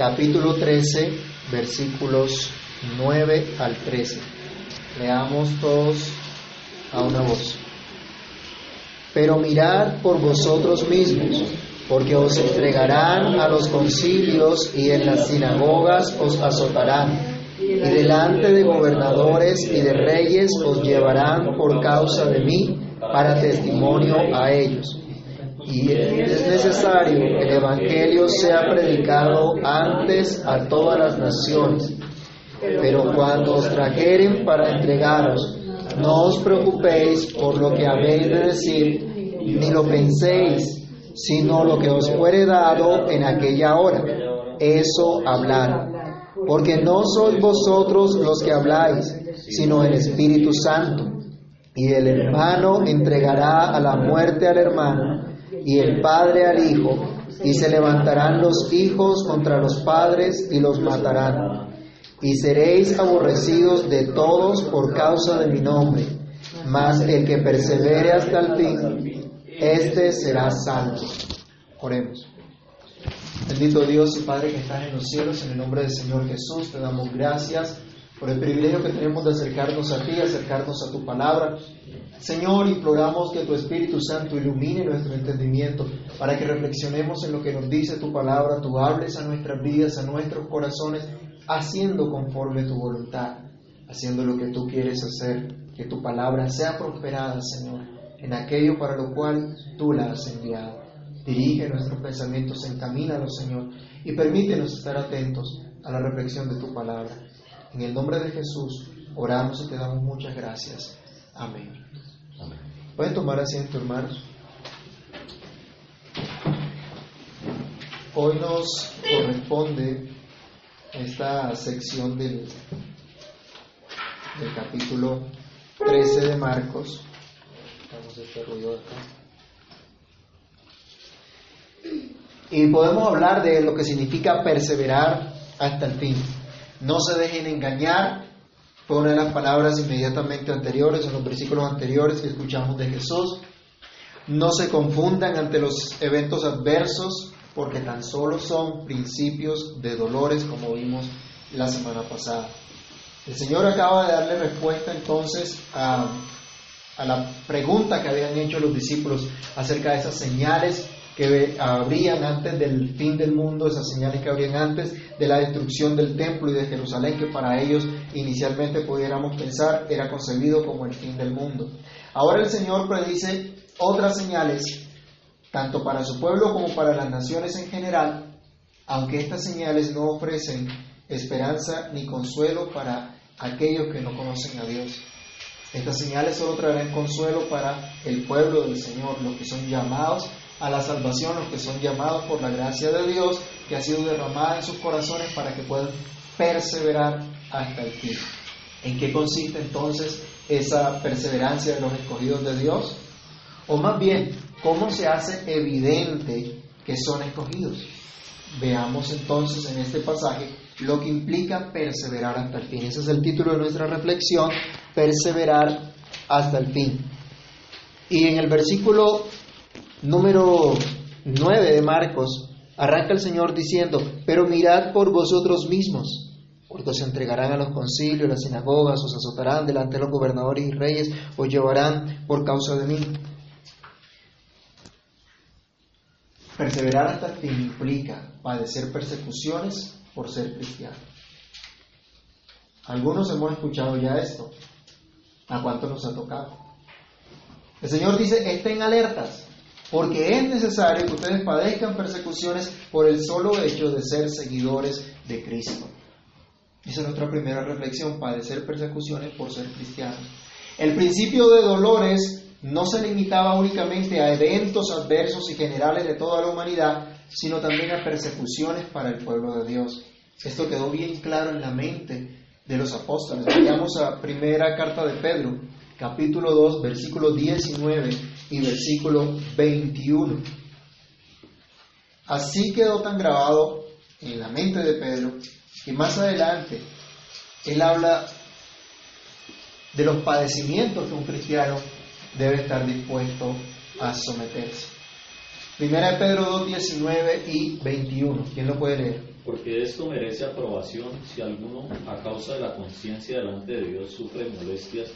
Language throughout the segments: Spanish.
capítulo 13, versículos 9 al 13. Leamos todos a una voz. Pero mirad por vosotros mismos, porque os entregarán a los concilios y en las sinagogas os azotarán y delante de gobernadores y de reyes os llevarán por causa de mí para testimonio a ellos. Y es necesario que el Evangelio sea predicado antes a todas las naciones. Pero cuando os trajeren para entregaros, no os preocupéis por lo que habéis de decir, ni lo penséis, sino lo que os fuere dado en aquella hora. Eso hablar porque no sois vosotros los que habláis, sino el Espíritu Santo. Y el hermano entregará a la muerte al hermano, y el padre al hijo, y se levantarán los hijos contra los padres y los matarán. Y seréis aborrecidos de todos por causa de mi nombre, mas el que persevere hasta el fin, éste será salvo. Oremos. Bendito Dios y Padre que estás en los cielos, en el nombre del Señor Jesús, te damos gracias por el privilegio que tenemos de acercarnos a ti, acercarnos a tu palabra. Señor, imploramos que tu Espíritu Santo ilumine nuestro entendimiento para que reflexionemos en lo que nos dice tu palabra, tú hables a nuestras vidas, a nuestros corazones, haciendo conforme tu voluntad, haciendo lo que tú quieres hacer, que tu palabra sea prosperada, Señor, en aquello para lo cual tú la has enviado. Dirige nuestros pensamientos, encamínalos, Señor, y permítenos estar atentos a la reflexión de tu palabra. En el nombre de Jesús oramos y te damos muchas gracias. Amén. Pueden tomar asiento, hermanos. Hoy nos corresponde esta sección del, del capítulo 13 de Marcos. Este ruido acá. Y podemos hablar de lo que significa perseverar hasta el fin. No se dejen engañar, fue una de las palabras inmediatamente anteriores, en los versículos anteriores que escuchamos de Jesús. No se confundan ante los eventos adversos, porque tan solo son principios de dolores, como vimos la semana pasada. El Señor acaba de darle respuesta entonces a, a la pregunta que habían hecho los discípulos acerca de esas señales que habrían antes del fin del mundo, esas señales que habrían antes de la destrucción del templo y de Jerusalén, que para ellos inicialmente pudiéramos pensar era concebido como el fin del mundo. Ahora el Señor predice otras señales, tanto para su pueblo como para las naciones en general, aunque estas señales no ofrecen esperanza ni consuelo para aquellos que no conocen a Dios. Estas señales solo traerán consuelo para el pueblo del Señor, los que son llamados a la salvación, los que son llamados por la gracia de Dios que ha sido derramada en sus corazones para que puedan perseverar hasta el fin. ¿En qué consiste entonces esa perseverancia de los escogidos de Dios? O más bien, ¿cómo se hace evidente que son escogidos? Veamos entonces en este pasaje lo que implica perseverar hasta el fin. Ese es el título de nuestra reflexión, perseverar hasta el fin. Y en el versículo número 9 de Marcos, arranca el Señor diciendo, pero mirad por vosotros mismos, porque os entregarán a los concilios, las sinagogas, os azotarán delante de los gobernadores y reyes, os llevarán por causa de mí. Perseverar hasta el implica padecer persecuciones por ser cristiano. Algunos hemos escuchado ya esto. ¿A cuánto nos ha tocado? El Señor dice, estén alertas, porque es necesario que ustedes padezcan persecuciones por el solo hecho de ser seguidores de Cristo. Esa es nuestra primera reflexión, padecer persecuciones por ser cristianos. El principio de dolores no se limitaba únicamente a eventos adversos y generales de toda la humanidad, sino también a persecuciones para el pueblo de Dios. Esto quedó bien claro en la mente de los apóstoles. Vayamos a primera carta de Pedro, capítulo 2, versículo 19 y versículo 21. Así quedó tan grabado en la mente de Pedro que más adelante él habla de los padecimientos que un cristiano debe estar dispuesto a someterse. Primera de Pedro 2, 19 y 21. ¿Quién lo puede leer? porque esto merece aprobación si alguno, a causa de la conciencia delante de Dios, sufre molestias,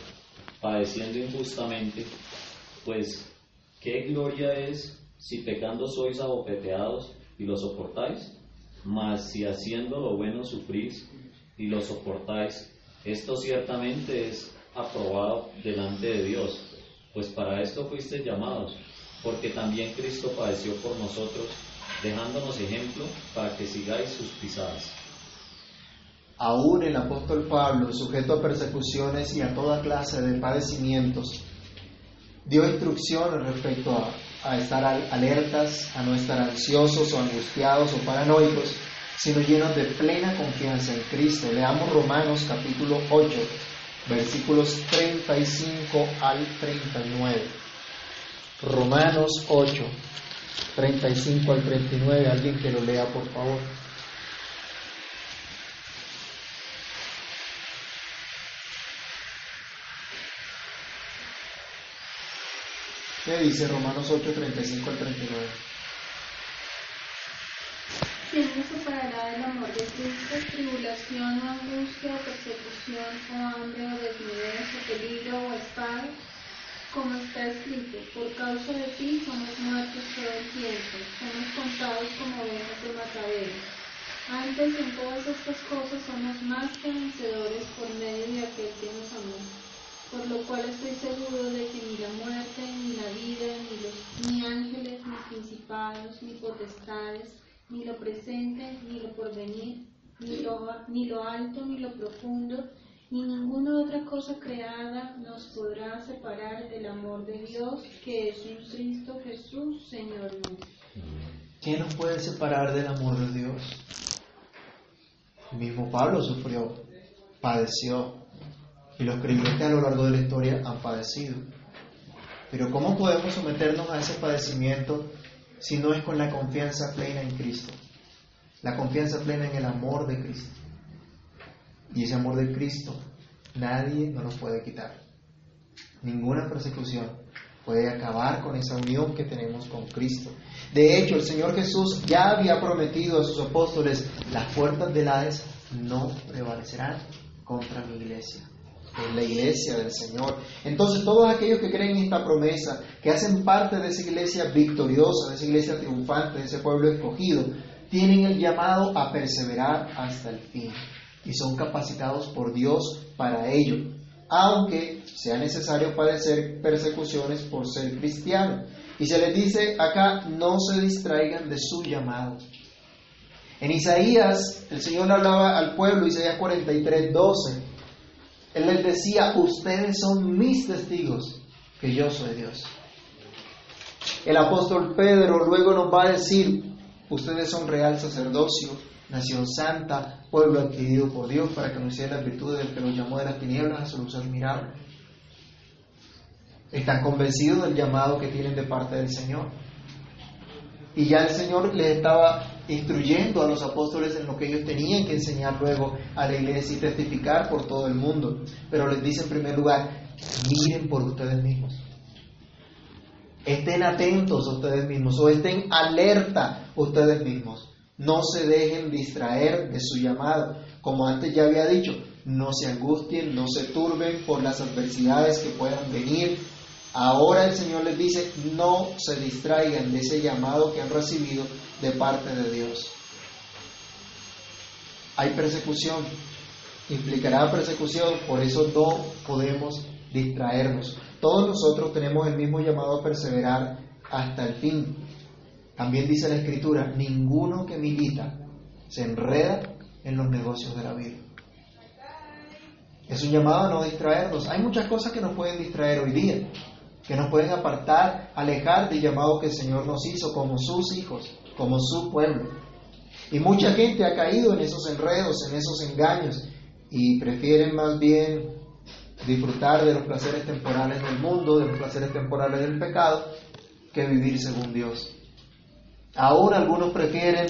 padeciendo injustamente, pues, ¿qué gloria es si pecando sois abopeteados y lo soportáis? Mas si haciendo lo bueno sufrís y lo soportáis, esto ciertamente es aprobado delante de Dios, pues para esto fuisteis llamados, porque también Cristo padeció por nosotros, dejándonos ejemplo para que sigáis sus pisadas. Aún el apóstol Pablo, sujeto a persecuciones y a toda clase de padecimientos, dio instrucciones respecto a, a estar alertas, a no estar ansiosos o angustiados o paranoicos, sino llenos de plena confianza en Cristo. Leamos Romanos capítulo 8, versículos 35 al 39. Romanos 8, 35 al 39. Alguien que lo lea, por favor. ¿Qué dice Romanos 8, 35 al 39? ¿Quién nos separará del amor de Cristo? Tribulación o angustia, persecución o hambre o desnudez o peligro o espada. Como está escrito, por causa de ti somos muertos todo el tiempo, somos contados como ovejas de matadero. Antes en todas estas cosas somos más que vencedores por medio de aquel que nos amó. Por lo cual estoy seguro de que ni la muerte, ni la vida, ni los ni ángeles, ni principados, ni potestades, ni lo presente, ni lo porvenir, ni lo, ni lo alto, ni lo profundo, ni ninguna otra cosa creada nos podrá separar del amor de Dios que es en Cristo Jesús, Señor nuestro. ¿Quién nos puede separar del amor de Dios? El mismo Pablo sufrió, padeció, y los creyentes a lo largo de la historia han padecido. Pero ¿cómo podemos someternos a ese padecimiento si no es con la confianza plena en Cristo. La confianza plena en el amor de Cristo. Y ese amor de Cristo nadie nos lo puede quitar. Ninguna persecución puede acabar con esa unión que tenemos con Cristo. De hecho, el Señor Jesús ya había prometido a sus apóstoles, las puertas del Hades no prevalecerán contra mi iglesia en la iglesia del Señor. Entonces todos aquellos que creen en esta promesa, que hacen parte de esa iglesia victoriosa, de esa iglesia triunfante, de ese pueblo escogido, tienen el llamado a perseverar hasta el fin y son capacitados por Dios para ello, aunque sea necesario padecer persecuciones por ser cristiano. Y se les dice acá, no se distraigan de su llamado. En Isaías, el Señor hablaba al pueblo, Isaías 43, 12, él les decía, ustedes son mis testigos que yo soy Dios. El apóstol Pedro luego nos va a decir, ustedes son real sacerdocio, nación santa, pueblo adquirido por Dios para que anuncien las virtudes del que los llamó de las tinieblas a su luz admirable. Están convencidos del llamado que tienen de parte del Señor. Y ya el Señor les estaba instruyendo a los apóstoles en lo que ellos tenían que enseñar luego a la iglesia y testificar por todo el mundo. Pero les dice en primer lugar, miren por ustedes mismos. Estén atentos a ustedes mismos o estén alerta ustedes mismos. No se dejen distraer de su llamado. Como antes ya había dicho, no se angustien, no se turben por las adversidades que puedan venir. Ahora el Señor les dice, no se distraigan de ese llamado que han recibido de parte de Dios. Hay persecución, implicará persecución, por eso no podemos distraernos. Todos nosotros tenemos el mismo llamado a perseverar hasta el fin. También dice la Escritura, ninguno que milita se enreda en los negocios de la vida. Es un llamado a no distraernos. Hay muchas cosas que nos pueden distraer hoy día, que nos pueden apartar, alejar del llamado que el Señor nos hizo como sus hijos como su pueblo. Y mucha gente ha caído en esos enredos, en esos engaños, y prefieren más bien disfrutar de los placeres temporales del mundo, de los placeres temporales del pecado, que vivir según Dios. Aún algunos prefieren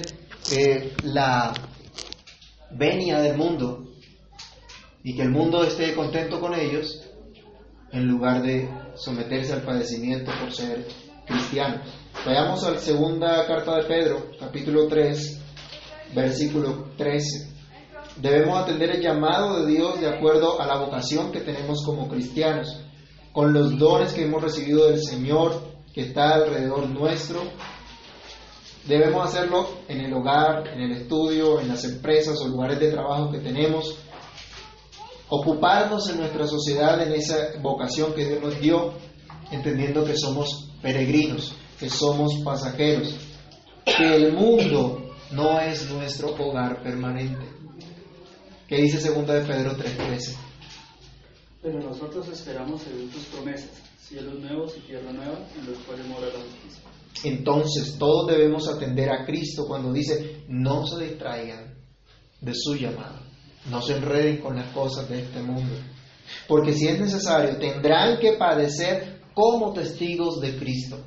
eh, la venia del mundo y que el mundo esté contento con ellos en lugar de someterse al padecimiento por ser cristianos. Vayamos a la segunda carta de Pedro, capítulo 3, versículo 13. Debemos atender el llamado de Dios de acuerdo a la vocación que tenemos como cristianos, con los dones que hemos recibido del Señor que está alrededor nuestro. Debemos hacerlo en el hogar, en el estudio, en las empresas o lugares de trabajo que tenemos. Ocuparnos en nuestra sociedad en esa vocación que Dios nos dio, entendiendo que somos peregrinos, que somos pasajeros, que el mundo no es nuestro hogar permanente. ¿Qué dice segunda de Pedro 3:13? Pero nosotros esperamos según tus promesas, cielos nuevos y tierra nueva en los cuales mora la justicia. Entonces todos debemos atender a Cristo cuando dice, no se distraigan de su llamado, no se enreden con las cosas de este mundo, porque si es necesario tendrán que padecer como testigos de Cristo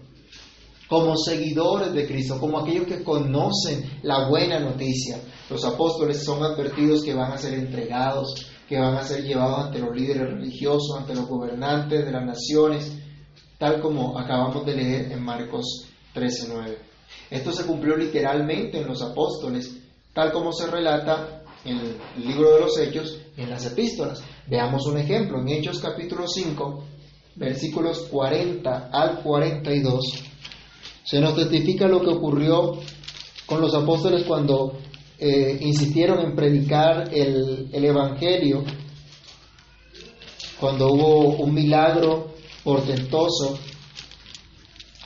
como seguidores de Cristo, como aquellos que conocen la buena noticia. Los apóstoles son advertidos que van a ser entregados, que van a ser llevados ante los líderes religiosos, ante los gobernantes de las naciones, tal como acabamos de leer en Marcos 13:9. Esto se cumplió literalmente en los apóstoles, tal como se relata en el libro de los Hechos y en las epístolas. Veamos un ejemplo, en Hechos capítulo 5, versículos 40 al 42 se nos testifica lo que ocurrió con los apóstoles cuando eh, insistieron en predicar el, el Evangelio, cuando hubo un milagro portentoso,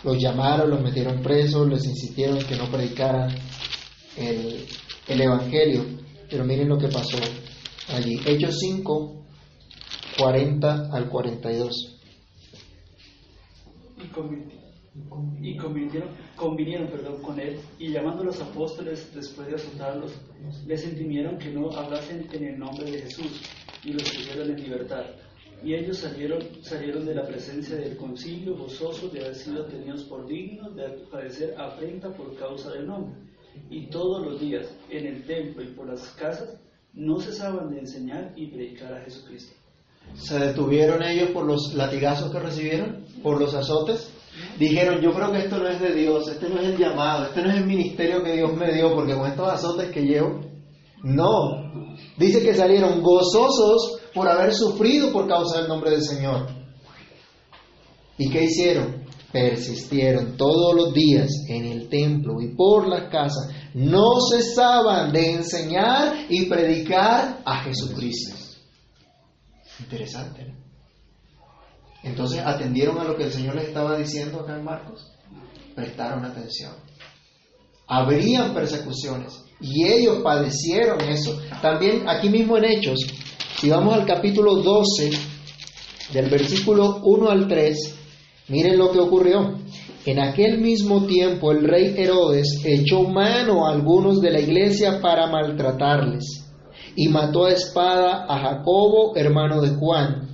los llamaron, los metieron presos, les insistieron que no predicaran el, el Evangelio. Pero miren lo que pasó allí. Hechos 5, 40 al 42. Y y convinieron, convinieron perdón, con él, y llamando a los apóstoles después de azotarlos, les intimieron que no hablasen en el nombre de Jesús y los pusieron en libertad. Y ellos salieron, salieron de la presencia del concilio gozosos de haber sido tenidos por dignos de padecer afrenta por causa del nombre. Y todos los días, en el templo y por las casas, no cesaban de enseñar y predicar a Jesucristo. ¿Se detuvieron ellos por los latigazos que recibieron? ¿Por los azotes? Dijeron, yo creo que esto no es de Dios, este no es el llamado, este no es el ministerio que Dios me dio, porque con estos azotes que llevo, no. Dice que salieron gozosos por haber sufrido por causa del nombre del Señor. ¿Y qué hicieron? Persistieron todos los días en el templo y por las casas. No cesaban de enseñar y predicar a Jesucristo. Interesante. Entonces atendieron a lo que el Señor les estaba diciendo acá en Marcos. Prestaron atención. Habrían persecuciones y ellos padecieron eso. También aquí mismo en Hechos, si vamos al capítulo 12, del versículo 1 al 3, miren lo que ocurrió. En aquel mismo tiempo el rey Herodes echó mano a algunos de la iglesia para maltratarles y mató a espada a Jacobo, hermano de Juan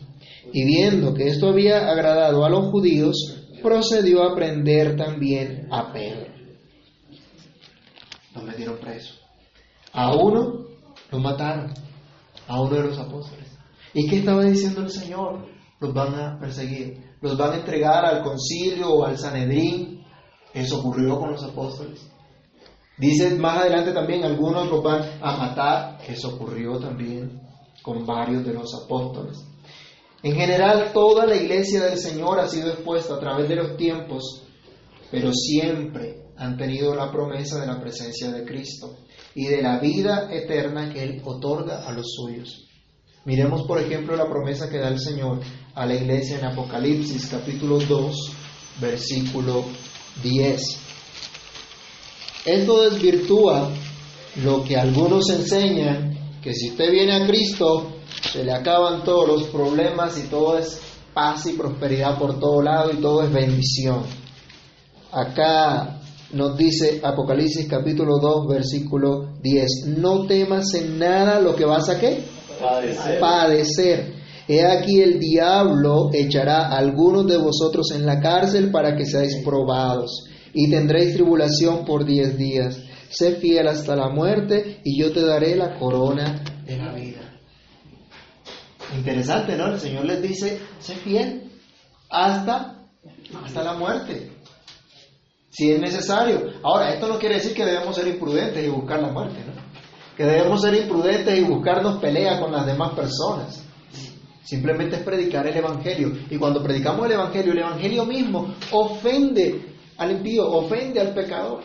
y viendo que esto había agradado a los judíos, procedió a prender también a Pedro. Lo metieron preso. A uno lo mataron, a uno de los apóstoles. ¿Y qué estaba diciendo el Señor? Los van a perseguir, los van a entregar al concilio o al Sanedrín. Eso ocurrió con los apóstoles. Dice más adelante también, algunos los van a matar. Eso ocurrió también con varios de los apóstoles. En general, toda la iglesia del Señor ha sido expuesta a través de los tiempos, pero siempre han tenido la promesa de la presencia de Cristo y de la vida eterna que Él otorga a los suyos. Miremos, por ejemplo, la promesa que da el Señor a la iglesia en Apocalipsis capítulo 2, versículo 10. Esto desvirtúa lo que algunos enseñan, que si usted viene a Cristo, se le acaban todos los problemas y todo es paz y prosperidad por todo lado y todo es bendición. Acá nos dice Apocalipsis capítulo 2 versículo 10, no temas en nada lo que vas a qué? Padecer. He aquí el diablo echará a algunos de vosotros en la cárcel para que seáis probados y tendréis tribulación por diez días. Sé fiel hasta la muerte y yo te daré la corona de la vida. Interesante, ¿no? El Señor les dice, sé fiel hasta, hasta la muerte. si es necesario. Ahora, esto no quiere decir que debemos ser imprudentes y buscar la muerte, ¿no? Que debemos ser imprudentes y buscarnos pelea con las demás personas. Simplemente es predicar el Evangelio. Y cuando predicamos el Evangelio, el Evangelio mismo ofende al impío, ofende al pecador.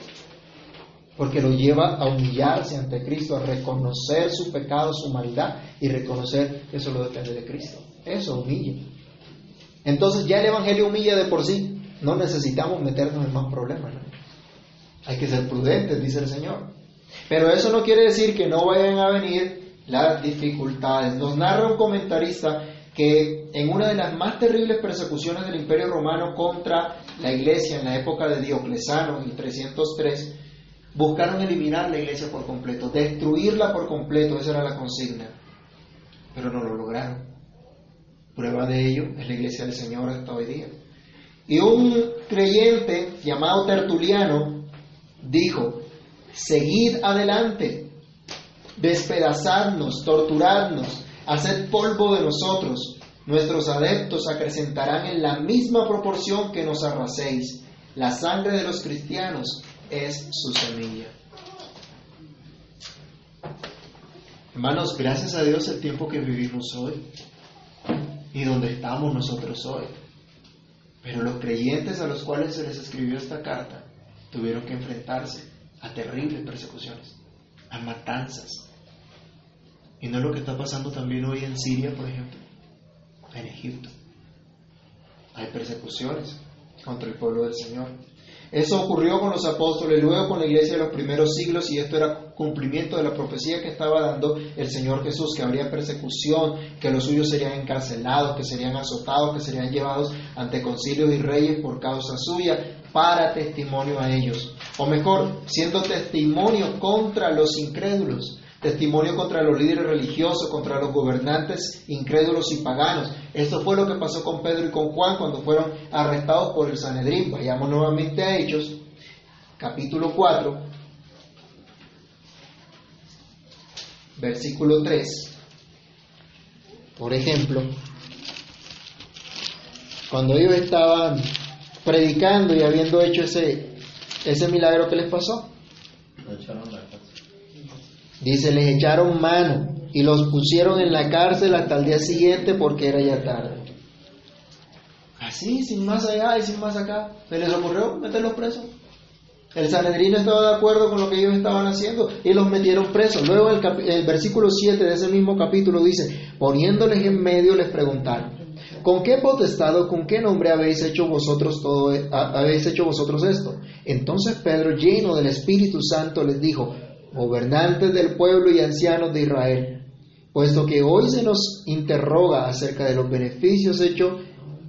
Porque lo lleva a humillarse ante Cristo, a reconocer su pecado, su maldad y reconocer que eso lo depende de Cristo. Eso humilla. Entonces ya el Evangelio humilla de por sí. No necesitamos meternos en más problemas. Hay que ser prudentes, dice el Señor. Pero eso no quiere decir que no vayan a venir las dificultades. Nos narra un comentarista que en una de las más terribles persecuciones del Imperio Romano contra la iglesia en la época de Dioclesano, en 303, buscaron eliminar la iglesia por completo, destruirla por completo, esa era la consigna, pero no lo lograron. Prueba de ello es la iglesia del Señor hasta hoy día. Y un creyente llamado Tertuliano dijo, seguid adelante, despedazadnos, torturadnos, haced polvo de nosotros. Nuestros adeptos acrecentarán en la misma proporción que nos arraséis. La sangre de los cristianos es su semilla. Hermanos, gracias a Dios el tiempo que vivimos hoy y donde estamos nosotros hoy. Pero los creyentes a los cuales se les escribió esta carta tuvieron que enfrentarse a terribles persecuciones, a matanzas. Y no es lo que está pasando también hoy en Siria, por ejemplo, en Egipto. Hay persecuciones contra el pueblo del Señor. Eso ocurrió con los apóstoles, luego con la iglesia de los primeros siglos, y esto era cumplimiento de la profecía que estaba dando el Señor Jesús, que habría persecución, que los suyos serían encarcelados, que serían azotados, que serían llevados ante concilios y reyes por causa suya, para testimonio a ellos. O mejor, siendo testimonio contra los incrédulos testimonio contra los líderes religiosos, contra los gobernantes incrédulos y paganos. Esto fue lo que pasó con Pedro y con Juan cuando fueron arrestados por el Sanedrín. Vayamos nuevamente a Hechos, capítulo 4, versículo 3. Por ejemplo, cuando ellos estaban predicando y habiendo hecho ese, ese milagro que les pasó, Dice, les echaron mano y los pusieron en la cárcel hasta el día siguiente porque era ya tarde. Así, sin más allá y sin más acá. ¿Se les ocurrió meterlos presos? El Sanedrín estaba de acuerdo con lo que ellos estaban haciendo y los metieron presos. Luego el, el versículo 7 de ese mismo capítulo dice, poniéndoles en medio les preguntaron, ¿con qué potestad o con qué nombre habéis hecho vosotros todo, e-, habéis hecho vosotros esto? Entonces Pedro, lleno del Espíritu Santo, les dijo, gobernantes del pueblo y ancianos de Israel, puesto que hoy se nos interroga acerca de los beneficios hechos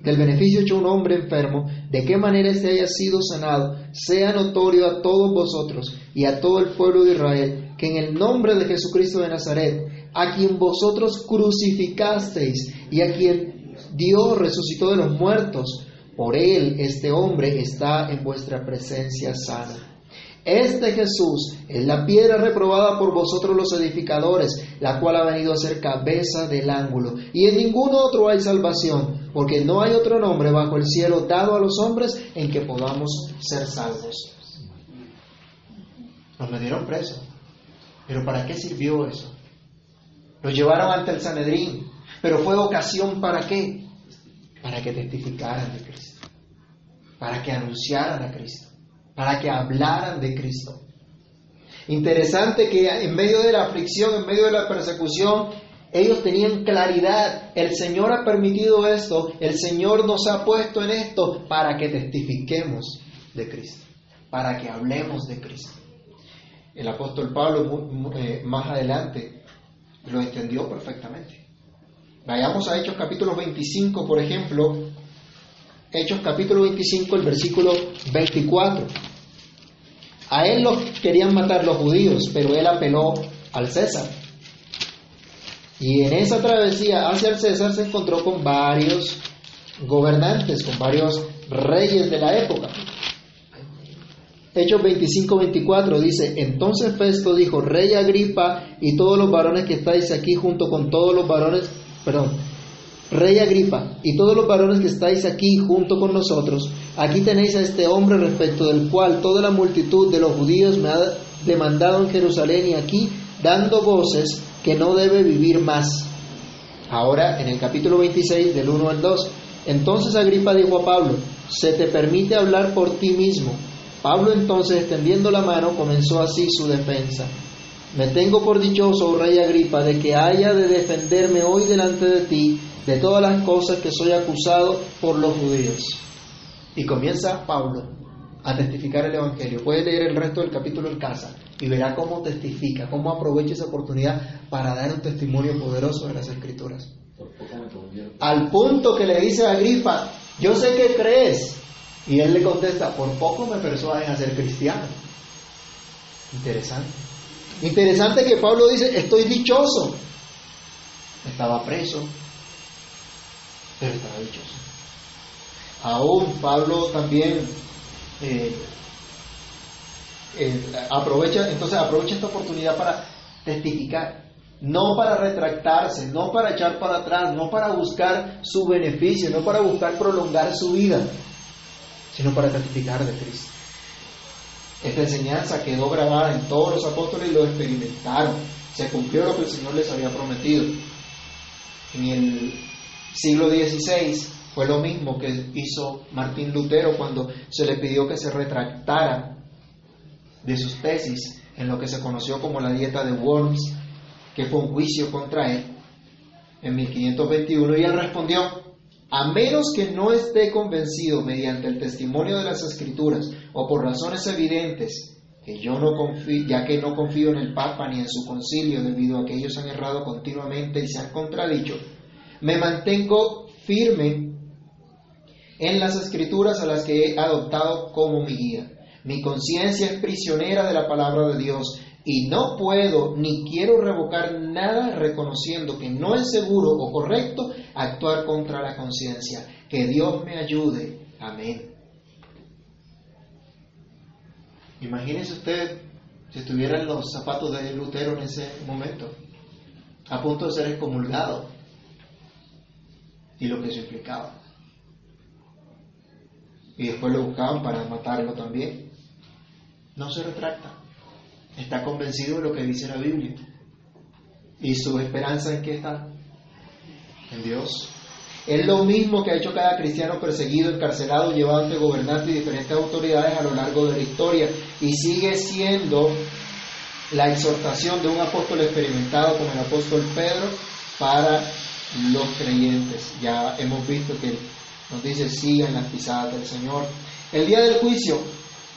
del beneficio hecho un hombre enfermo, de qué manera éste haya sido sanado, sea notorio a todos vosotros y a todo el pueblo de Israel, que en el nombre de Jesucristo de Nazaret, a quien vosotros crucificasteis y a quien Dios resucitó de los muertos, por él este hombre está en vuestra presencia sana. Este Jesús es la piedra reprobada por vosotros los edificadores, la cual ha venido a ser cabeza del ángulo. Y en ningún otro hay salvación, porque no hay otro nombre bajo el cielo dado a los hombres en que podamos ser salvos. Nos metieron preso. Pero ¿para qué sirvió eso? Los llevaron ante el Sanedrín. Pero fue ocasión para qué? Para que testificaran de Cristo. Para que anunciaran a Cristo para que hablaran de Cristo. Interesante que en medio de la aflicción, en medio de la persecución, ellos tenían claridad. El Señor ha permitido esto, el Señor nos ha puesto en esto para que testifiquemos de Cristo, para que hablemos de Cristo. El apóstol Pablo eh, más adelante lo entendió perfectamente. Vayamos a Hechos capítulo 25, por ejemplo, Hechos capítulo 25, el versículo 24. A él lo querían matar los judíos, pero él apeló al César. Y en esa travesía hacia el César se encontró con varios gobernantes, con varios reyes de la época. Hechos 25-24 dice, entonces Festo dijo, Rey Agripa y todos los varones que estáis aquí junto con todos los varones, perdón, Rey Agripa, y todos los varones que estáis aquí junto con nosotros, aquí tenéis a este hombre respecto del cual toda la multitud de los judíos me ha demandado en Jerusalén y aquí dando voces que no debe vivir más. Ahora, en el capítulo 26, del 1 al 2, entonces Agripa dijo a Pablo, se te permite hablar por ti mismo. Pablo entonces, extendiendo la mano, comenzó así su defensa. Me tengo por dichoso, rey Agripa, de que haya de defenderme hoy delante de ti de todas las cosas que soy acusado por los judíos. Y comienza Pablo a testificar el Evangelio. Puede leer el resto del capítulo en casa y verá cómo testifica, cómo aprovecha esa oportunidad para dar un testimonio poderoso de las Escrituras. Al punto que le dice a Agripa, yo sé que crees. Y él le contesta, por poco me persuaden a ser cristiano. Interesante. Interesante que Pablo dice, estoy dichoso. Estaba preso, pero estaba dichoso. Aún Pablo también eh, eh, aprovecha, entonces aprovecha esta oportunidad para testificar, no para retractarse, no para echar para atrás, no para buscar su beneficio, no para buscar prolongar su vida, sino para testificar de Cristo. Esta enseñanza quedó grabada en todos los apóstoles y lo experimentaron. Se cumplió lo que el Señor les había prometido. En el siglo XVI fue lo mismo que hizo Martín Lutero cuando se le pidió que se retractara de sus tesis en lo que se conoció como la dieta de Worms, que fue un juicio contra él en 1521, y él respondió, a menos que no esté convencido mediante el testimonio de las escrituras o por razones evidentes, que yo no confío, ya que no confío en el Papa ni en su concilio debido a que ellos han errado continuamente y se han contradicho, me mantengo firme en las escrituras a las que he adoptado como mi guía. Mi conciencia es prisionera de la palabra de Dios y no puedo ni quiero revocar nada reconociendo que no es seguro o correcto actuar contra la conciencia. Que Dios me ayude. Amén. Imagínese usted si estuviera en los zapatos de Lutero en ese momento, a punto de ser excomulgado y lo que eso implicaba. Y después lo buscaban para matarlo también. No se retracta. Está convencido de lo que dice la Biblia. ¿Y su esperanza en qué está? En Dios. Es lo mismo que ha hecho cada cristiano perseguido, encarcelado, llevado ante gobernantes y diferentes autoridades a lo largo de la historia. Y sigue siendo la exhortación de un apóstol experimentado como el apóstol Pedro para los creyentes. Ya hemos visto que nos dice, sigan las pisadas del Señor. El día del juicio,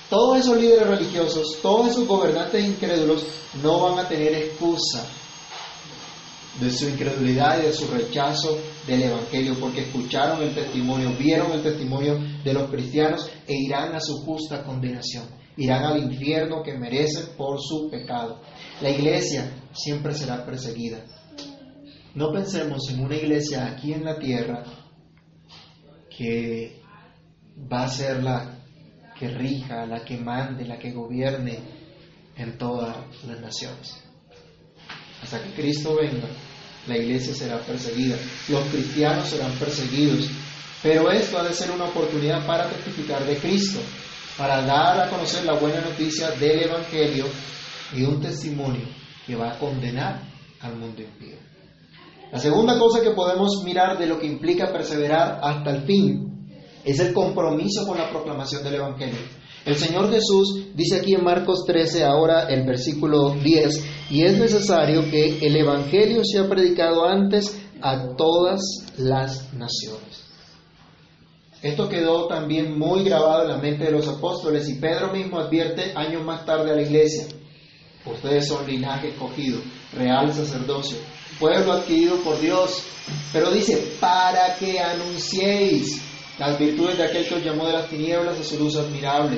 todos esos líderes religiosos, todos esos gobernantes incrédulos no van a tener excusa de su incredulidad y de su rechazo del Evangelio, porque escucharon el testimonio, vieron el testimonio de los cristianos e irán a su justa condenación, irán al infierno que merecen por su pecado. La iglesia siempre será perseguida. No pensemos en una iglesia aquí en la tierra que va a ser la que rija, la que mande, la que gobierne en todas las naciones. Hasta que Cristo venga, la iglesia será perseguida, los cristianos serán perseguidos, pero esto ha de ser una oportunidad para testificar de Cristo, para dar a conocer la buena noticia del Evangelio y un testimonio que va a condenar al mundo impío. La segunda cosa que podemos mirar de lo que implica perseverar hasta el fin es el compromiso con la proclamación del Evangelio. El Señor Jesús dice aquí en Marcos 13, ahora el versículo 10, y es necesario que el Evangelio sea predicado antes a todas las naciones. Esto quedó también muy grabado en la mente de los apóstoles y Pedro mismo advierte años más tarde a la iglesia, ustedes son linaje escogido, real sacerdocio pueblo adquirido por Dios. Pero dice, para que anunciéis las virtudes de aquel que os llamó de las tinieblas a su luz admirable.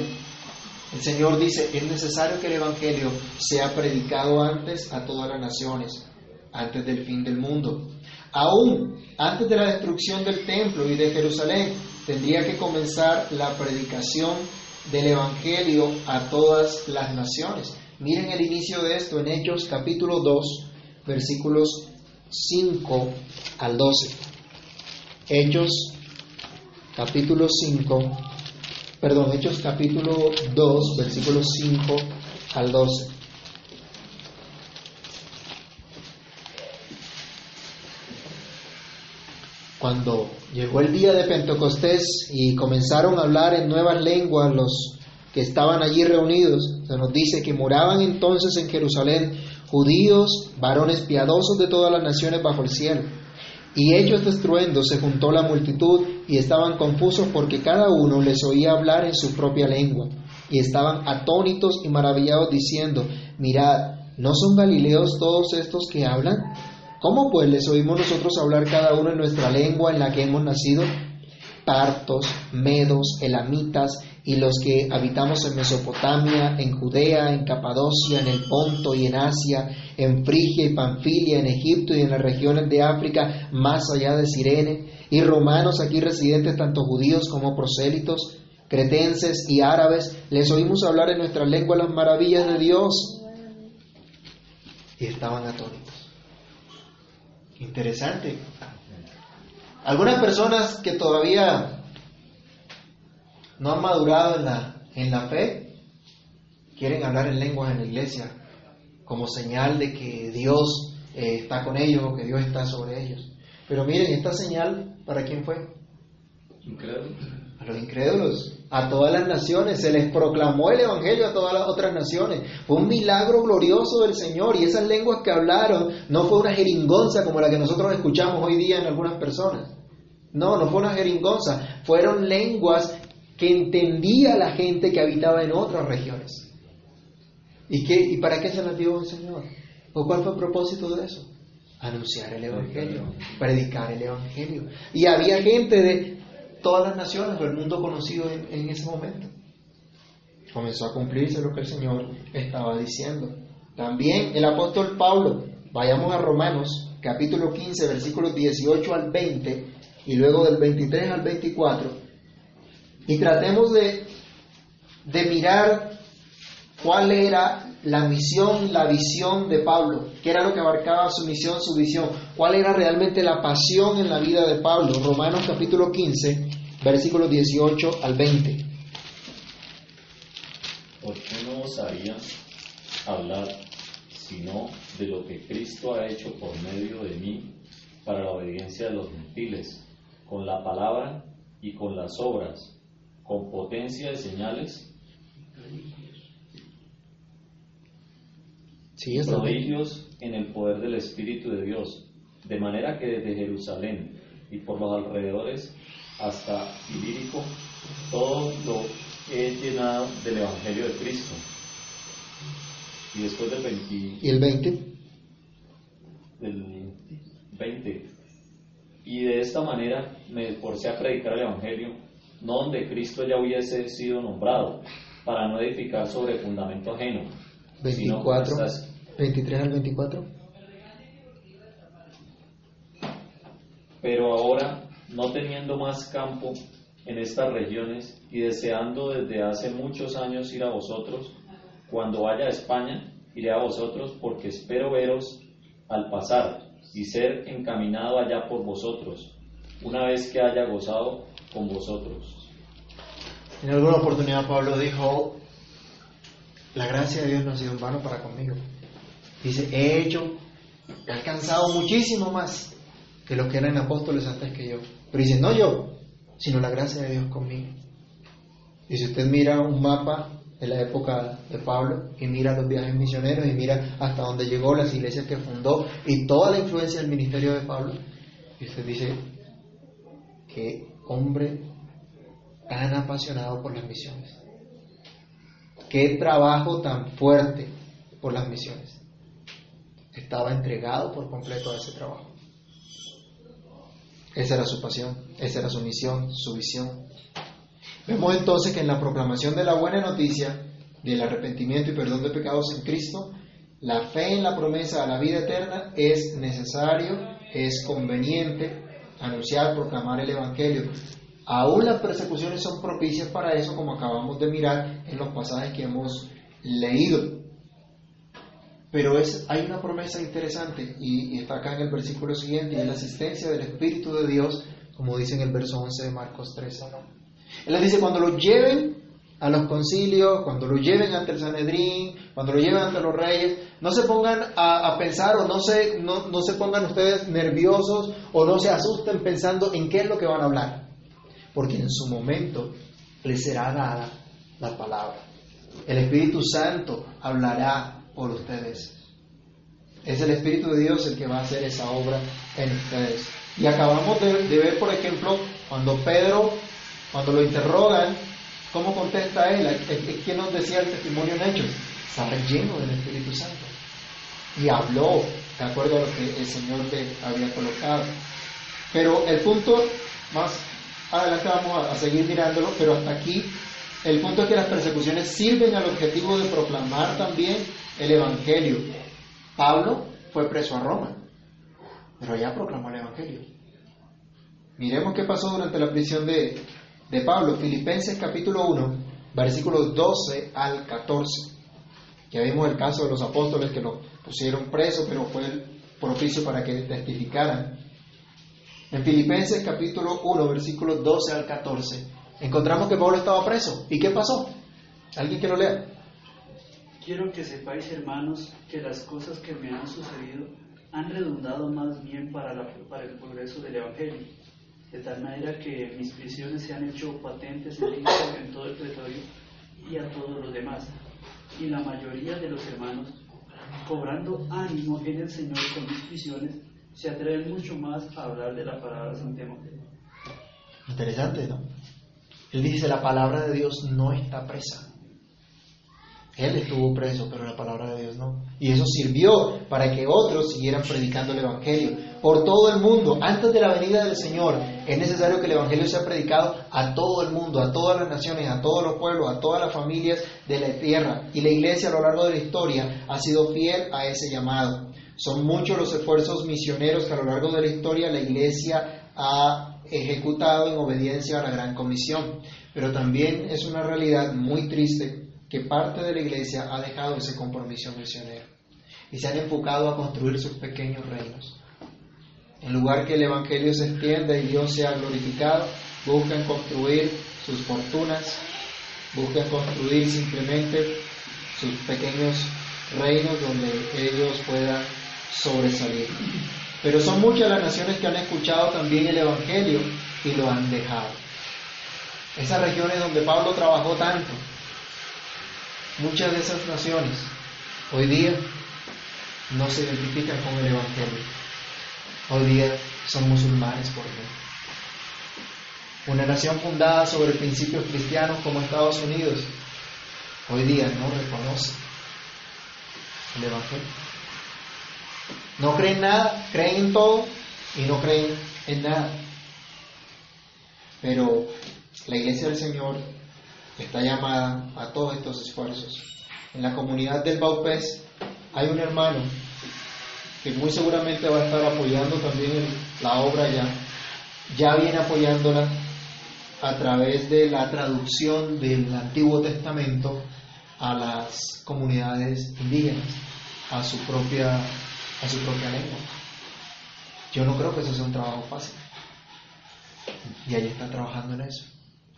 El Señor dice, es necesario que el Evangelio sea predicado antes a todas las naciones, antes del fin del mundo. Aún antes de la destrucción del templo y de Jerusalén, tendría que comenzar la predicación del Evangelio a todas las naciones. Miren el inicio de esto en Hechos capítulo 2, versículos 5 al 12. Hechos capítulo 5, perdón, Hechos capítulo 2, versículos 5 al 12. Cuando llegó el día de Pentecostés y comenzaron a hablar en nuevas lenguas los que estaban allí reunidos, se nos dice que moraban entonces en Jerusalén judíos, varones piadosos de todas las naciones bajo el cielo. Y ellos destruyendo se juntó la multitud y estaban confusos porque cada uno les oía hablar en su propia lengua. Y estaban atónitos y maravillados diciendo, mirad, ¿no son galileos todos estos que hablan? ¿Cómo pues les oímos nosotros hablar cada uno en nuestra lengua en la que hemos nacido? Partos, medos, elamitas y los que habitamos en Mesopotamia, en Judea, en Capadocia, en el Ponto y en Asia, en Frigia y Panfilia, en Egipto y en las regiones de África, más allá de Sirene, y romanos aquí residentes, tanto judíos como prosélitos, cretenses y árabes, les oímos hablar en nuestra lengua las maravillas de Dios. Y estaban atónitos. Interesante. Algunas personas que todavía no han madurado en la, en la fe quieren hablar en lenguas en la iglesia como señal de que Dios eh, está con ellos o que Dios está sobre ellos. Pero miren, esta señal, ¿para quién fue? Incrédulos. A los incrédulos, a todas las naciones. Se les proclamó el Evangelio a todas las otras naciones. Fue un milagro glorioso del Señor. Y esas lenguas que hablaron no fue una jeringonza como la que nosotros escuchamos hoy día en algunas personas. No, no fue una jeringonza. Fueron lenguas que entendía la gente que habitaba en otras regiones. ¿Y, qué, y para qué se dio el Señor? ¿O cuál fue el propósito de eso? Anunciar el Evangelio, predicar el Evangelio. Y había gente de todas las naciones del mundo conocido en, en ese momento. Comenzó a cumplirse lo que el Señor estaba diciendo. También el apóstol Pablo, vayamos a Romanos capítulo 15, versículos 18 al 20 y luego del 23 al 24, y tratemos de, de mirar cuál era la misión, la visión de Pablo, qué era lo que abarcaba su misión, su visión, cuál era realmente la pasión en la vida de Pablo. Romanos capítulo 15, versículos 18 al 20. ¿Por qué no osaría hablar sino de lo que Cristo ha hecho por medio de mí para la obediencia de los gentiles, con la palabra y con las obras, con potencia de señales Sí, prodigios en el poder del Espíritu de Dios, de manera que desde Jerusalén y por los alrededores hasta Ilírico, todo lo he llenado del Evangelio de Cristo. Y después del 20, ¿Y el 20? del 20. Y de esta manera me esforcé a predicar el Evangelio, no donde Cristo ya hubiese sido nombrado, para no edificar sobre fundamento ajeno. sino como 24, está es- 23 al 24. Pero ahora, no teniendo más campo en estas regiones y deseando desde hace muchos años ir a vosotros, cuando vaya a España, iré a vosotros porque espero veros al pasar y ser encaminado allá por vosotros, una vez que haya gozado con vosotros. En alguna oportunidad Pablo dijo, la gracia de Dios no ha sido en vano para conmigo. Dice, he hecho, he alcanzado muchísimo más que los que eran apóstoles antes que yo. Pero dice, no yo, sino la gracia de Dios conmigo. Y si usted mira un mapa de la época de Pablo y mira los viajes misioneros y mira hasta dónde llegó, las iglesias que fundó y toda la influencia del ministerio de Pablo, y usted dice, qué hombre tan apasionado por las misiones. Qué trabajo tan fuerte por las misiones. Estaba entregado por completo a ese trabajo. Esa era su pasión, esa era su misión, su visión. Vemos entonces que en la proclamación de la buena noticia del arrepentimiento y perdón de pecados en Cristo, la fe en la promesa de la vida eterna es necesario, es conveniente anunciar, proclamar el Evangelio. Aún las persecuciones son propicias para eso, como acabamos de mirar en los pasajes que hemos leído. Pero es, hay una promesa interesante y, está acá en el versículo siguiente, y es la asistencia del Espíritu de Dios, como dice en el verso 11 de Marcos 13. Él les dice, cuando lo lleven a los concilios, cuando lo lleven ante el Sanedrín, cuando lo lleven ante los reyes, no se pongan a, pensar o no se, no, no se pongan ustedes nerviosos o no se asusten pensando en qué es lo que van a hablar, porque en su momento les será dada la palabra. El Espíritu Santo hablará por ustedes. Es el Espíritu de Dios el que va a hacer esa obra en ustedes. Y acabamos de, ver, por ejemplo, cuando Pedro, cuando lo interrogan, ¿cómo contesta él? ¿Quién nos decía el testimonio en Hechos? Estaba lleno del Espíritu Santo. Y habló, de acuerdo a lo que el Señor le había colocado. Pero el punto, más adelante vamos a seguir mirándolo, pero hasta aquí el punto es que las persecuciones sirven al objetivo de proclamar también el Evangelio. Pablo fue preso a Roma, pero ya proclamó el Evangelio. Miremos qué pasó durante la prisión de, de Pablo. Filipenses capítulo 1, versículos 12 al 14. Ya vimos el caso de los apóstoles que lo pusieron preso, pero fue propicio para que testificaran. En Filipenses capítulo 1, versículos 12 al 14, encontramos que Pablo estaba preso. ¿Y qué pasó? ¿Alguien que lo lea? Quiero que sepáis, hermanos, que las cosas que me han sucedido han redundado más bien para el progreso del Evangelio, de tal manera que mis prisiones se han hecho patentes en, todo el territorio y a todos los demás. Y la mayoría de los hermanos, cobrando ánimo en el Señor con mis prisiones, se atreven mucho más a hablar de la palabra San Timoteo. Interesante, ¿no? Él dice, la palabra de Dios no está presa. Él estuvo preso, pero la palabra de Dios no. Y eso sirvió para que otros siguieran predicando el Evangelio por todo el mundo. Antes de la venida del Señor, es necesario que el Evangelio sea predicado a todo el mundo, a todas las naciones, a todos los pueblos, a todas las familias de la tierra. Y la iglesia a lo largo de la historia ha sido fiel a ese llamado. Son muchos los esfuerzos misioneros que a lo largo de la historia la iglesia ha ejecutado en obediencia a la gran comisión. Pero también es una realidad muy triste que parte de la iglesia ha dejado ese compromiso misionero y se han enfocado a construir sus pequeños reinos. En lugar que el Evangelio se extienda y Dios sea glorificado, buscan construir sus fortunas, buscan construir simplemente sus pequeños reinos donde ellos puedan sobresalir. Pero son muchas las naciones que han escuchado también el Evangelio y lo han dejado. Esas regiones donde Pablo trabajó tanto, muchas de esas naciones hoy día no se identifican con el Evangelio. Hoy día son musulmanes, por ejemplo. Una nación fundada sobre principios cristianos como Estados Unidos, hoy día no reconoce el Evangelio. No creen nada, creen en todo y no creen en nada. Pero la iglesia del Señor está llamada a todos estos esfuerzos. En la comunidad del Baupés hay un hermano que muy seguramente va a estar apoyando también la obra ya, ya viene apoyándola a través de la traducción del Antiguo Testamento a las comunidades indígenas, a su propia a su propia lengua. Yo no creo que eso sea un trabajo fácil. Y ahí está trabajando en eso.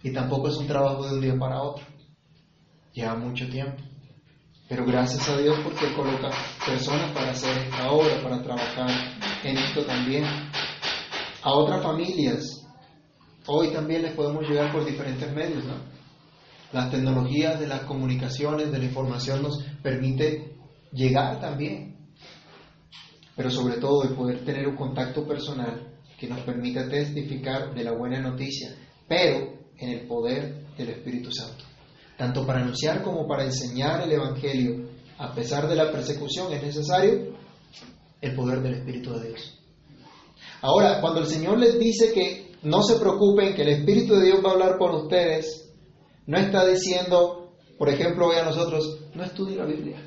Y tampoco es un trabajo de un día para otro. Lleva mucho tiempo. Pero gracias a Dios porque coloca personas para hacer esta obra, para trabajar en esto también. A otras familias, hoy también les podemos llegar por diferentes medios, ¿no? Las tecnologías de las comunicaciones, de la información nos permite llegar también pero sobre todo el poder tener un contacto personal que nos permita testificar de la buena noticia, pero en el poder del Espíritu Santo. Tanto para anunciar como para enseñar el Evangelio, a pesar de la persecución, es necesario el poder del Espíritu de Dios. Ahora, cuando el Señor les dice que no se preocupen, que el Espíritu de Dios va a hablar por ustedes, no está diciendo, por ejemplo, hoy a nosotros, no estudie la Biblia,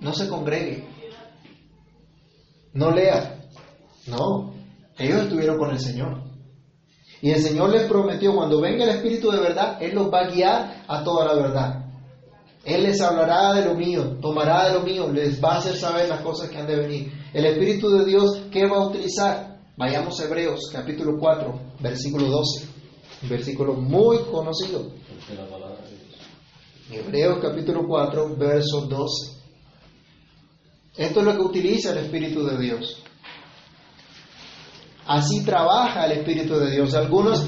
no se congregue, no lea. No, ellos estuvieron con el Señor. Y el Señor les prometió, cuando venga el Espíritu de verdad, Él los va a guiar a toda la verdad. Él les hablará de lo mío, tomará de lo mío, les va a hacer saber las cosas que han de venir. El Espíritu de Dios, ¿qué va a utilizar? Vayamos a Hebreos capítulo 4, versículo 12. Un versículo muy conocido. Hebreos capítulo 4, verso 12. Esto es lo que utiliza el Espíritu de Dios. Así trabaja el Espíritu de Dios. Algunos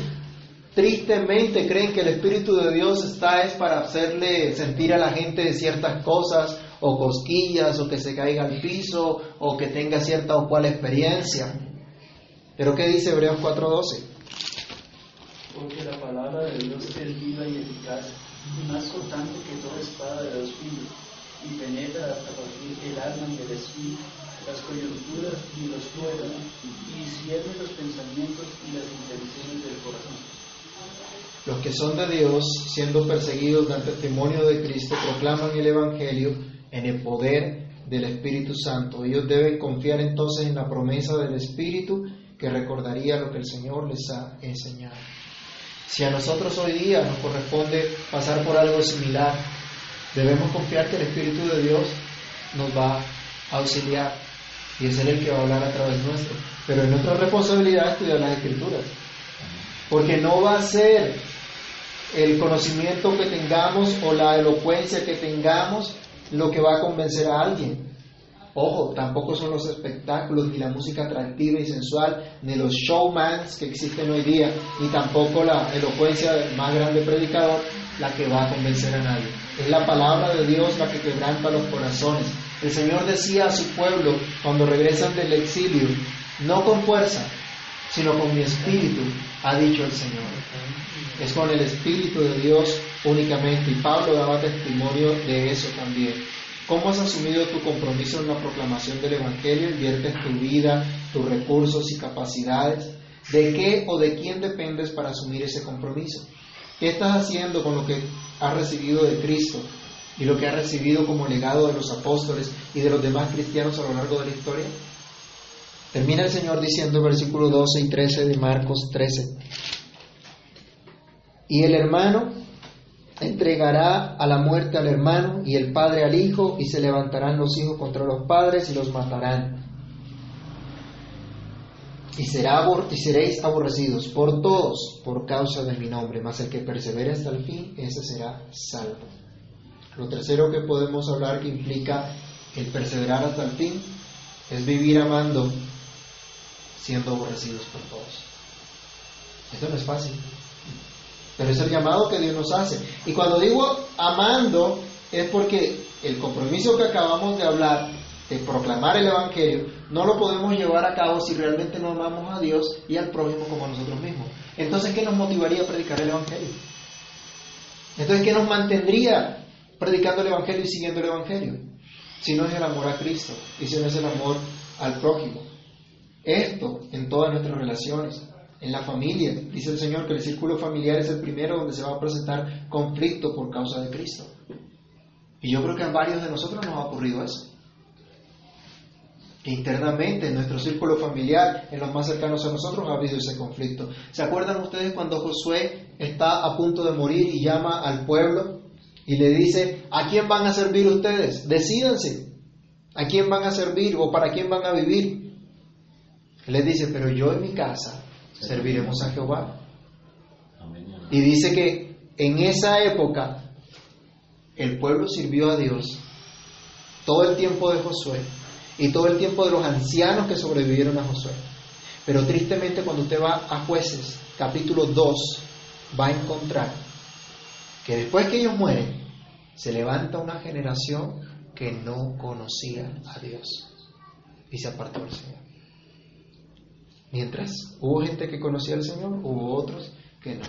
tristemente creen que el Espíritu de Dios está es para hacerle sentir a la gente ciertas cosas o cosquillas o que se caiga al piso o que tenga cierta o cual experiencia. Pero ¿qué dice Hebreos 4:12? Porque la palabra de Dios es viva y eficaz y más cortante que toda espada de dos filos y penetra hasta partir el alma y el espíritu, las coyunturas y los tuétanos y discierne los pensamientos y las intenciones del corazón. Los que son de Dios, siendo perseguidos, dan testimonio de Cristo, proclaman el Evangelio en el poder del Espíritu Santo. Ellos deben confiar entonces en la promesa del Espíritu que recordaría lo que el Señor les ha enseñado. Si a nosotros hoy día nos corresponde pasar por algo similar, debemos confiar que el Espíritu de Dios nos va a auxiliar y es Él el que va a hablar a través nuestro. Pero es nuestra responsabilidad estudiar las Escrituras. Porque no va a ser el conocimiento que tengamos o la elocuencia que tengamos lo que va a convencer a alguien. Ojo, tampoco son los espectáculos, ni la música atractiva y sensual, ni los showmans que existen hoy día, ni tampoco la elocuencia del más grande predicador la que va a convencer a nadie. Es la palabra de Dios la que quebranta los corazones. El Señor decía a su pueblo cuando regresan del exilio, no con fuerza, sino con mi espíritu, ha dicho el Señor. Es con el espíritu de Dios únicamente. Y Pablo daba testimonio de eso también. ¿Cómo has asumido tu compromiso en la proclamación del Evangelio? ¿Inviertes tu vida, tus recursos y capacidades? ¿De qué o de quién dependes para asumir ese compromiso? ¿Qué estás haciendo con lo que has recibido de Cristo y lo que has recibido como legado de los apóstoles y de los demás cristianos a lo largo de la historia? Termina el Señor diciendo versículo 12 y 13 de Marcos 13. Y el hermano entregará a la muerte al hermano y el padre al hijo y se levantarán los hijos contra los padres y los matarán. Y, será, y seréis aborrecidos por todos por causa de mi nombre, mas el que persevere hasta el fin, ese será salvo. Lo tercero que podemos hablar que implica el perseverar hasta el fin es vivir amando siendo aborrecidos por todos. Esto no es fácil, pero es el llamado que Dios nos hace. Y cuando digo amando, es porque el compromiso que acabamos de hablar, de proclamar el Evangelio, no lo podemos llevar a cabo si realmente no amamos a Dios y al prójimo como a nosotros mismos. Entonces, ¿qué nos motivaría a predicar el Evangelio? Entonces, ¿qué nos mantendría predicando el Evangelio y siguiendo el Evangelio? Si no es el amor a Cristo y si no es el amor al prójimo. Esto en todas nuestras relaciones, en la familia. Dice el Señor que el círculo familiar es el primero donde se va a presentar conflicto por causa de Cristo. Y yo creo que a varios de nosotros nos ha ocurrido eso. Que internamente en nuestro círculo familiar, en los más cercanos a nosotros, ha habido ese conflicto. ¿Se acuerdan ustedes cuando Josué está a punto de morir y llama al pueblo y le dice, ¿a quién van a servir ustedes? Decídanse. ¿A quién van a servir o para quién van a vivir? Les dice, pero yo en mi casa serviremos a Jehová. Y dice que en esa época el pueblo sirvió a Dios todo el tiempo de Josué y todo el tiempo de los ancianos que sobrevivieron a Josué. Pero tristemente cuando usted va a jueces, capítulo 2, va a encontrar que después que ellos mueren, se levanta una generación que no conocía a Dios y se apartó del Señor. Mientras hubo gente que conocía al Señor, hubo otros que no.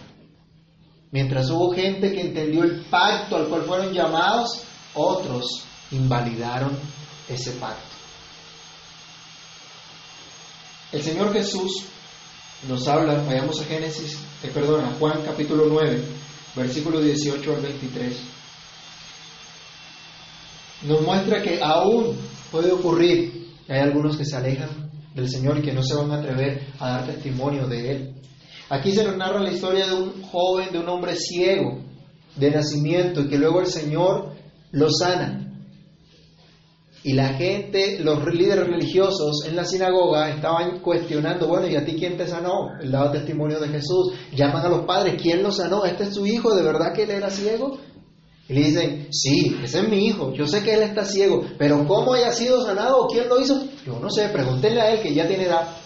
Mientras hubo gente que entendió el pacto al cual fueron llamados, otros invalidaron ese pacto. El Señor Jesús nos habla, vayamos a Génesis, eh, perdón, a Juan capítulo 9, versículo 18 al 23. Nos muestra que aún puede ocurrir, hay algunos que se alejan del Señor y que no se van a atrever a dar testimonio de Él. Aquí se nos narra la historia de un joven, de un hombre ciego de nacimiento y que luego el Señor lo sana. Y la gente, los líderes religiosos en la sinagoga estaban cuestionando, bueno, ¿y a ti quién te sanó? El dado testimonio de Jesús. Llaman a los padres, ¿quién lo sanó? ¿Este es su hijo? ¿De verdad que él era ciego? Y le dicen, sí, ese es mi hijo, yo sé que él está ciego, pero ¿cómo haya sido sanado o quién lo hizo? Yo no sé, pregúntenle a él que ya tiene edad.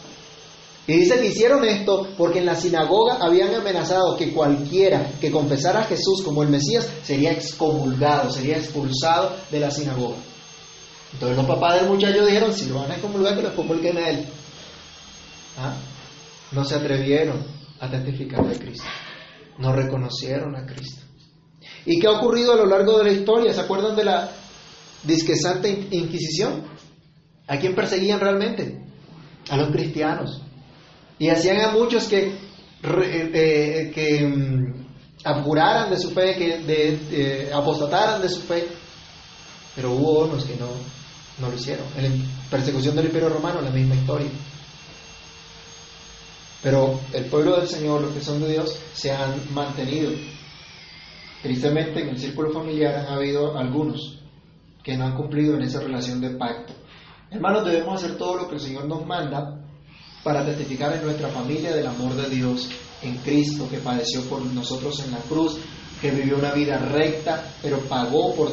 Y dice que hicieron esto porque en la sinagoga habían amenazado que cualquiera que confesara a Jesús como el Mesías sería excomulgado, sería expulsado de la sinagoga. Entonces los papás del muchacho dijeron, si lo van a excomulgar, que lo excomulguen a él. ¿Ah? No se atrevieron a testificar de Cristo. No reconocieron a Cristo. ¿Y qué ha ocurrido a lo largo de la historia? ¿Se acuerdan de la disquesante Inquisición? ¿A quién perseguían realmente? A los cristianos. Y hacían a muchos que, eh, eh, que mm, apuraran de su fe, que de, apostataran de su fe. Pero hubo unos que no, no lo hicieron. En la persecución del Imperio Romano, la misma historia. Pero el pueblo del Señor, los que son de Dios, se han mantenido. Tristemente, en el círculo familiar han habido algunos que no han cumplido en esa relación de pacto. Hermanos, debemos hacer todo lo que el Señor nos manda para testificar en nuestra familia del amor de Dios en Cristo, que padeció por nosotros en la cruz, que vivió una vida recta, pero pagó por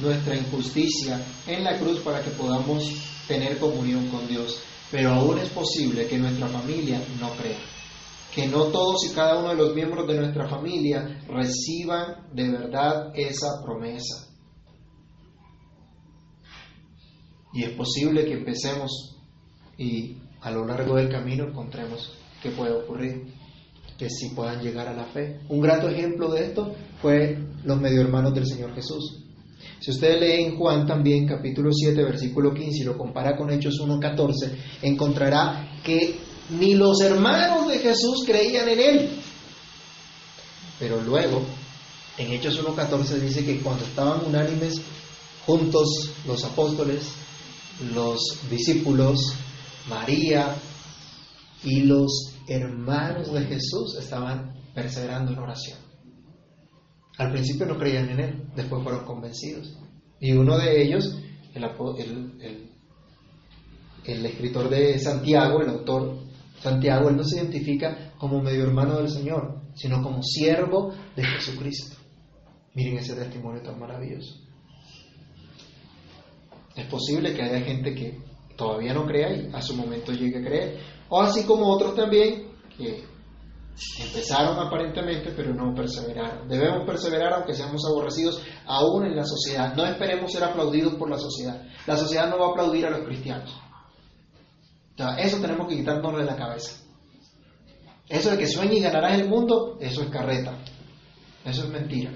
nuestra injusticia en la cruz para que podamos tener comunión con Dios. Pero aún es posible que nuestra familia no crea, que no todos y cada uno de los miembros de nuestra familia reciban de verdad esa promesa. Y es posible que empecemos y a lo largo del camino encontremos qué puede ocurrir, que si puedan llegar a la fe. Un grato ejemplo de esto fue los medio hermanos del Señor Jesús. Si usted lee en Juan también capítulo 7 versículo 15 y lo compara con Hechos 1.14, encontrará que ni los hermanos de Jesús creían en él. Pero luego, en Hechos 1.14 dice que cuando estaban unánimes juntos los apóstoles, los discípulos, María y los hermanos de Jesús estaban perseverando en oración. Al principio no creían en Él, después fueron convencidos. Y uno de ellos, el, escritor de Santiago, el autor Santiago, él no se identifica como medio hermano del Señor, sino como siervo de Jesucristo. Miren ese testimonio tan maravilloso. Es posible que haya gente que todavía no crea y a su momento llegue a creer. O así como otros también que empezaron aparentemente pero no perseveraron. Debemos perseverar aunque seamos aborrecidos aún en la sociedad. No esperemos ser aplaudidos por la sociedad. La sociedad no va a aplaudir a los cristianos. eso tenemos que quitarnos de la cabeza. Eso de que sueñes y ganarás el mundo, eso es carreta. Eso es mentira.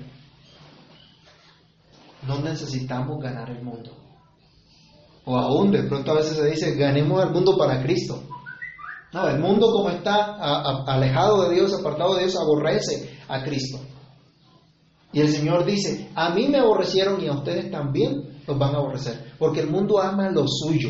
No necesitamos ganar el mundo. O aún de pronto a veces se dice, ganemos el mundo para Cristo. No, el mundo como está alejado de Dios, apartado de Dios, aborrece a Cristo. Y el Señor dice, a mí me aborrecieron y a ustedes también los van a aborrecer, porque el mundo ama lo suyo.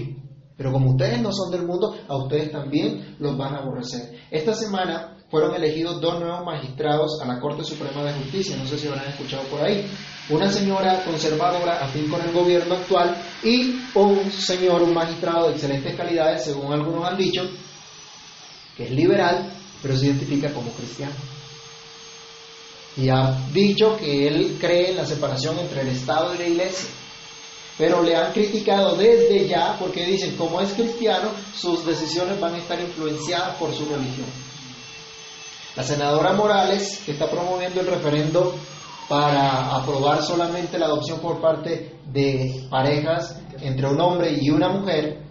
Pero como ustedes no son del mundo, a ustedes también los van a aborrecer. Esta semana fueron elegidos dos nuevos magistrados a la Corte Suprema de Justicia, no sé si habrán escuchado por ahí. Una señora conservadora afín con el gobierno actual y un señor, un magistrado de excelentes calidades, según algunos han dicho, que es liberal, pero se identifica como cristiano. Y ha dicho que él cree en la separación entre el Estado y la Iglesia. Pero le han criticado desde ya porque dicen, como es cristiano, sus decisiones van a estar influenciadas por su religión. La senadora Morales, que está promoviendo el referendo para aprobar solamente la adopción por parte de parejas entre un hombre y una mujer,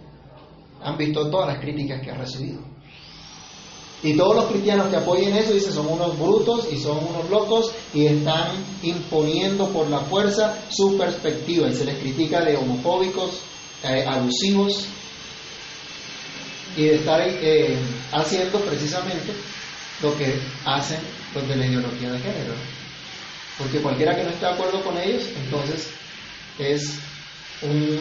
han visto todas las críticas que ha recibido. Y todos los cristianos que apoyen eso dicen son unos brutos y son unos locos y están imponiendo por la fuerza su perspectiva y se les critica de homofóbicos, eh, abusivos y de estar eh, haciendo precisamente lo que hacen los de la ideología de género. Porque cualquiera que no esté de acuerdo con ellos, entonces es un,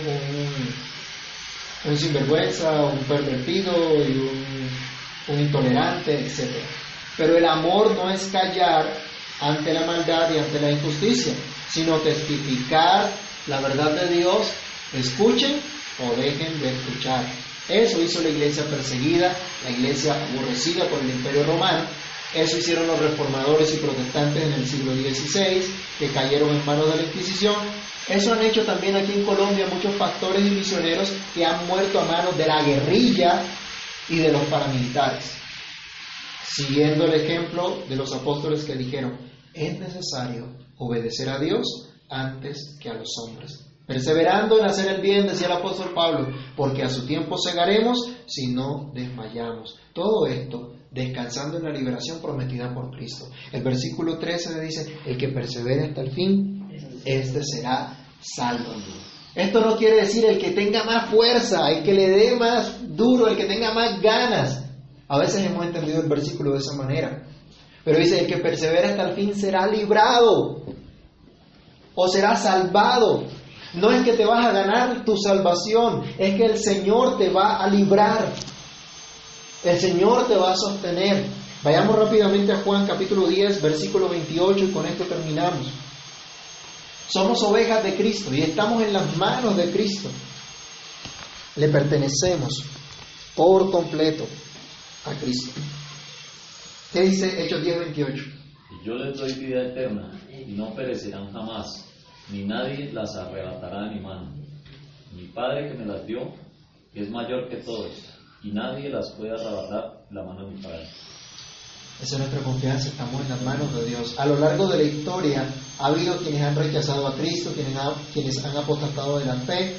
sinvergüenza, un pervertido y un, un intolerante, etc. Pero el amor no es callar ante la maldad y ante la injusticia, sino testificar la verdad de Dios escuchen o dejen de escuchar. Eso hizo la iglesia perseguida, la iglesia aborrecida por el imperio romano. Eso hicieron los reformadores y protestantes en el siglo XVI, que cayeron en manos de la Inquisición. Eso han hecho también aquí en Colombia muchos pastores y misioneros que han muerto a manos de la guerrilla y de los paramilitares. Siguiendo el ejemplo de los apóstoles que dijeron, es necesario obedecer a Dios antes que a los hombres. Perseverando en hacer el bien, decía el apóstol Pablo, porque a su tiempo cegaremos si no desmayamos. Todo esto descansando en la liberación prometida por Cristo. El versículo 13 le dice, el que persevere hasta el fin, este será salvo. Esto no quiere decir el que tenga más fuerza, el que le dé más duro, el que tenga más ganas. A veces hemos entendido el versículo de esa manera. Pero dice, el que persevera hasta el fin será librado o será salvado. No es que te vas a ganar tu salvación, es que el Señor te va a librar. El Señor te va a sostener. Vayamos rápidamente a Juan capítulo 10, versículo 28 y con esto terminamos. Somos ovejas de Cristo y estamos en las manos de Cristo. Le pertenecemos por completo a Cristo. ¿Qué dice Hechos 10, 28? Y yo les doy vida eterna y no perecerán jamás, ni nadie las arrebatará de mi mano. Mi Padre que me las dio es mayor que todos, y nadie las puede arrebatar la mano de mi Padre. Esa es nuestra confianza, estamos en las manos de Dios. A lo largo de la historia ha habido quienes han rechazado a Cristo, quienes han, apostatado de la fe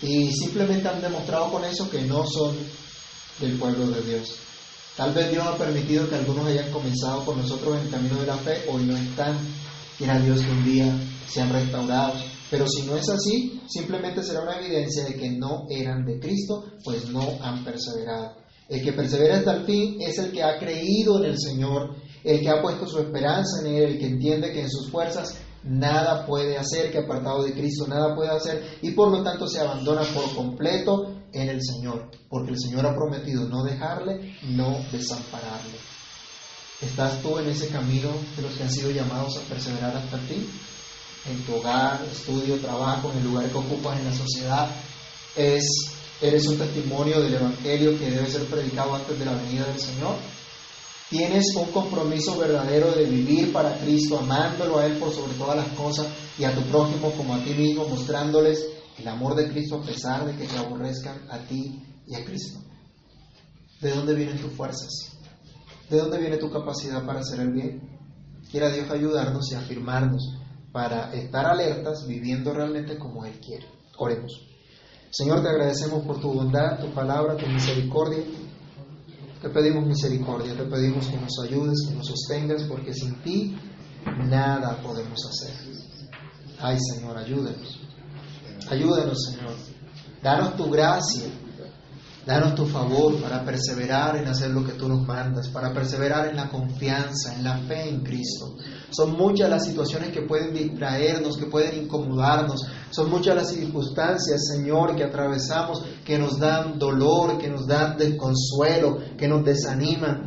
y simplemente han demostrado con eso que no son del pueblo de Dios. Tal vez Dios ha permitido que algunos hayan comenzado con nosotros en el camino de la fe, hoy no están. Quiera Dios que un día sean restaurados. Pero si no es así, simplemente será una evidencia de que no eran de Cristo, pues no han perseverado. El que persevera hasta el fin es el que ha creído en el Señor, el que ha puesto su esperanza en Él, el que entiende que en sus fuerzas nada puede hacer, que apartado de Cristo nada puede hacer, y por lo tanto se abandona por completo en el Señor, porque el Señor ha prometido no dejarle, no desampararle. ¿Estás tú en ese camino de los que han sido llamados a perseverar hasta el fin? En tu hogar, estudio, trabajo, en el lugar que ocupas en la sociedad, es, eres un testimonio del Evangelio que debe ser predicado antes de la venida del Señor. Tienes un compromiso verdadero de vivir para Cristo, amándolo a Él por sobre todas las cosas y a tu prójimo como a ti mismo, mostrándoles el amor de Cristo a pesar de que te aborrezcan a ti y a Cristo. ¿De dónde vienen tus fuerzas? ¿De dónde viene tu capacidad para hacer el bien? Quiera Dios ayudarnos y afirmarnos para estar alertas viviendo realmente como Él quiere. Oremos. Señor, te agradecemos por tu bondad, tu palabra, tu misericordia. Te pedimos misericordia, te pedimos que nos ayudes, que nos sostengas, porque sin ti nada podemos hacer. Ay Señor, ayúdanos. Ayúdanos, Señor. Danos tu gracia. Danos tu favor para perseverar en hacer lo que tú nos mandas, para perseverar en la confianza, en la fe en Cristo. Son muchas las situaciones que pueden distraernos, que pueden incomodarnos. Son muchas las circunstancias, Señor, que atravesamos, que nos dan dolor, que nos dan desconsuelo, que nos desaniman.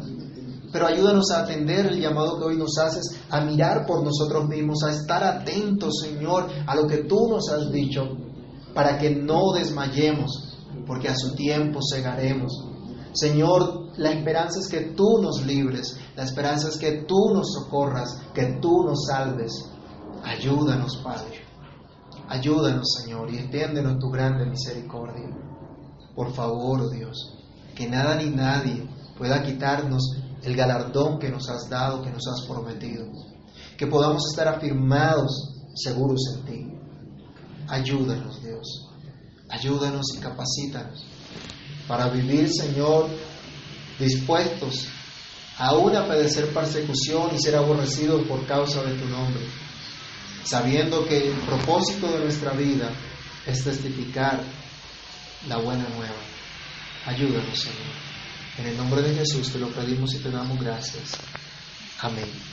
Pero ayúdanos a atender el llamado que hoy nos haces, a mirar por nosotros mismos, a estar atentos, Señor, a lo que tú nos has dicho, para que no desmayemos, porque a su tiempo cegaremos. Señor, la esperanza es que tú nos libres, la esperanza es que tú nos socorras, que tú nos salves. Ayúdanos, Padre. Ayúdanos, Señor, y extiéndenos tu grande misericordia. Por favor, Dios, que nada ni nadie pueda quitarnos el galardón que nos has dado, que nos has prometido. Que podamos estar afirmados, seguros en ti. Ayúdanos, Dios. Ayúdanos y capacítanos para vivir, Señor, dispuestos aún a padecer persecución y ser aborrecidos por causa de tu nombre, sabiendo que el propósito de nuestra vida es testificar la buena nueva. Ayúdanos, Señor. En el nombre de Jesús te lo pedimos y te damos gracias. Amén.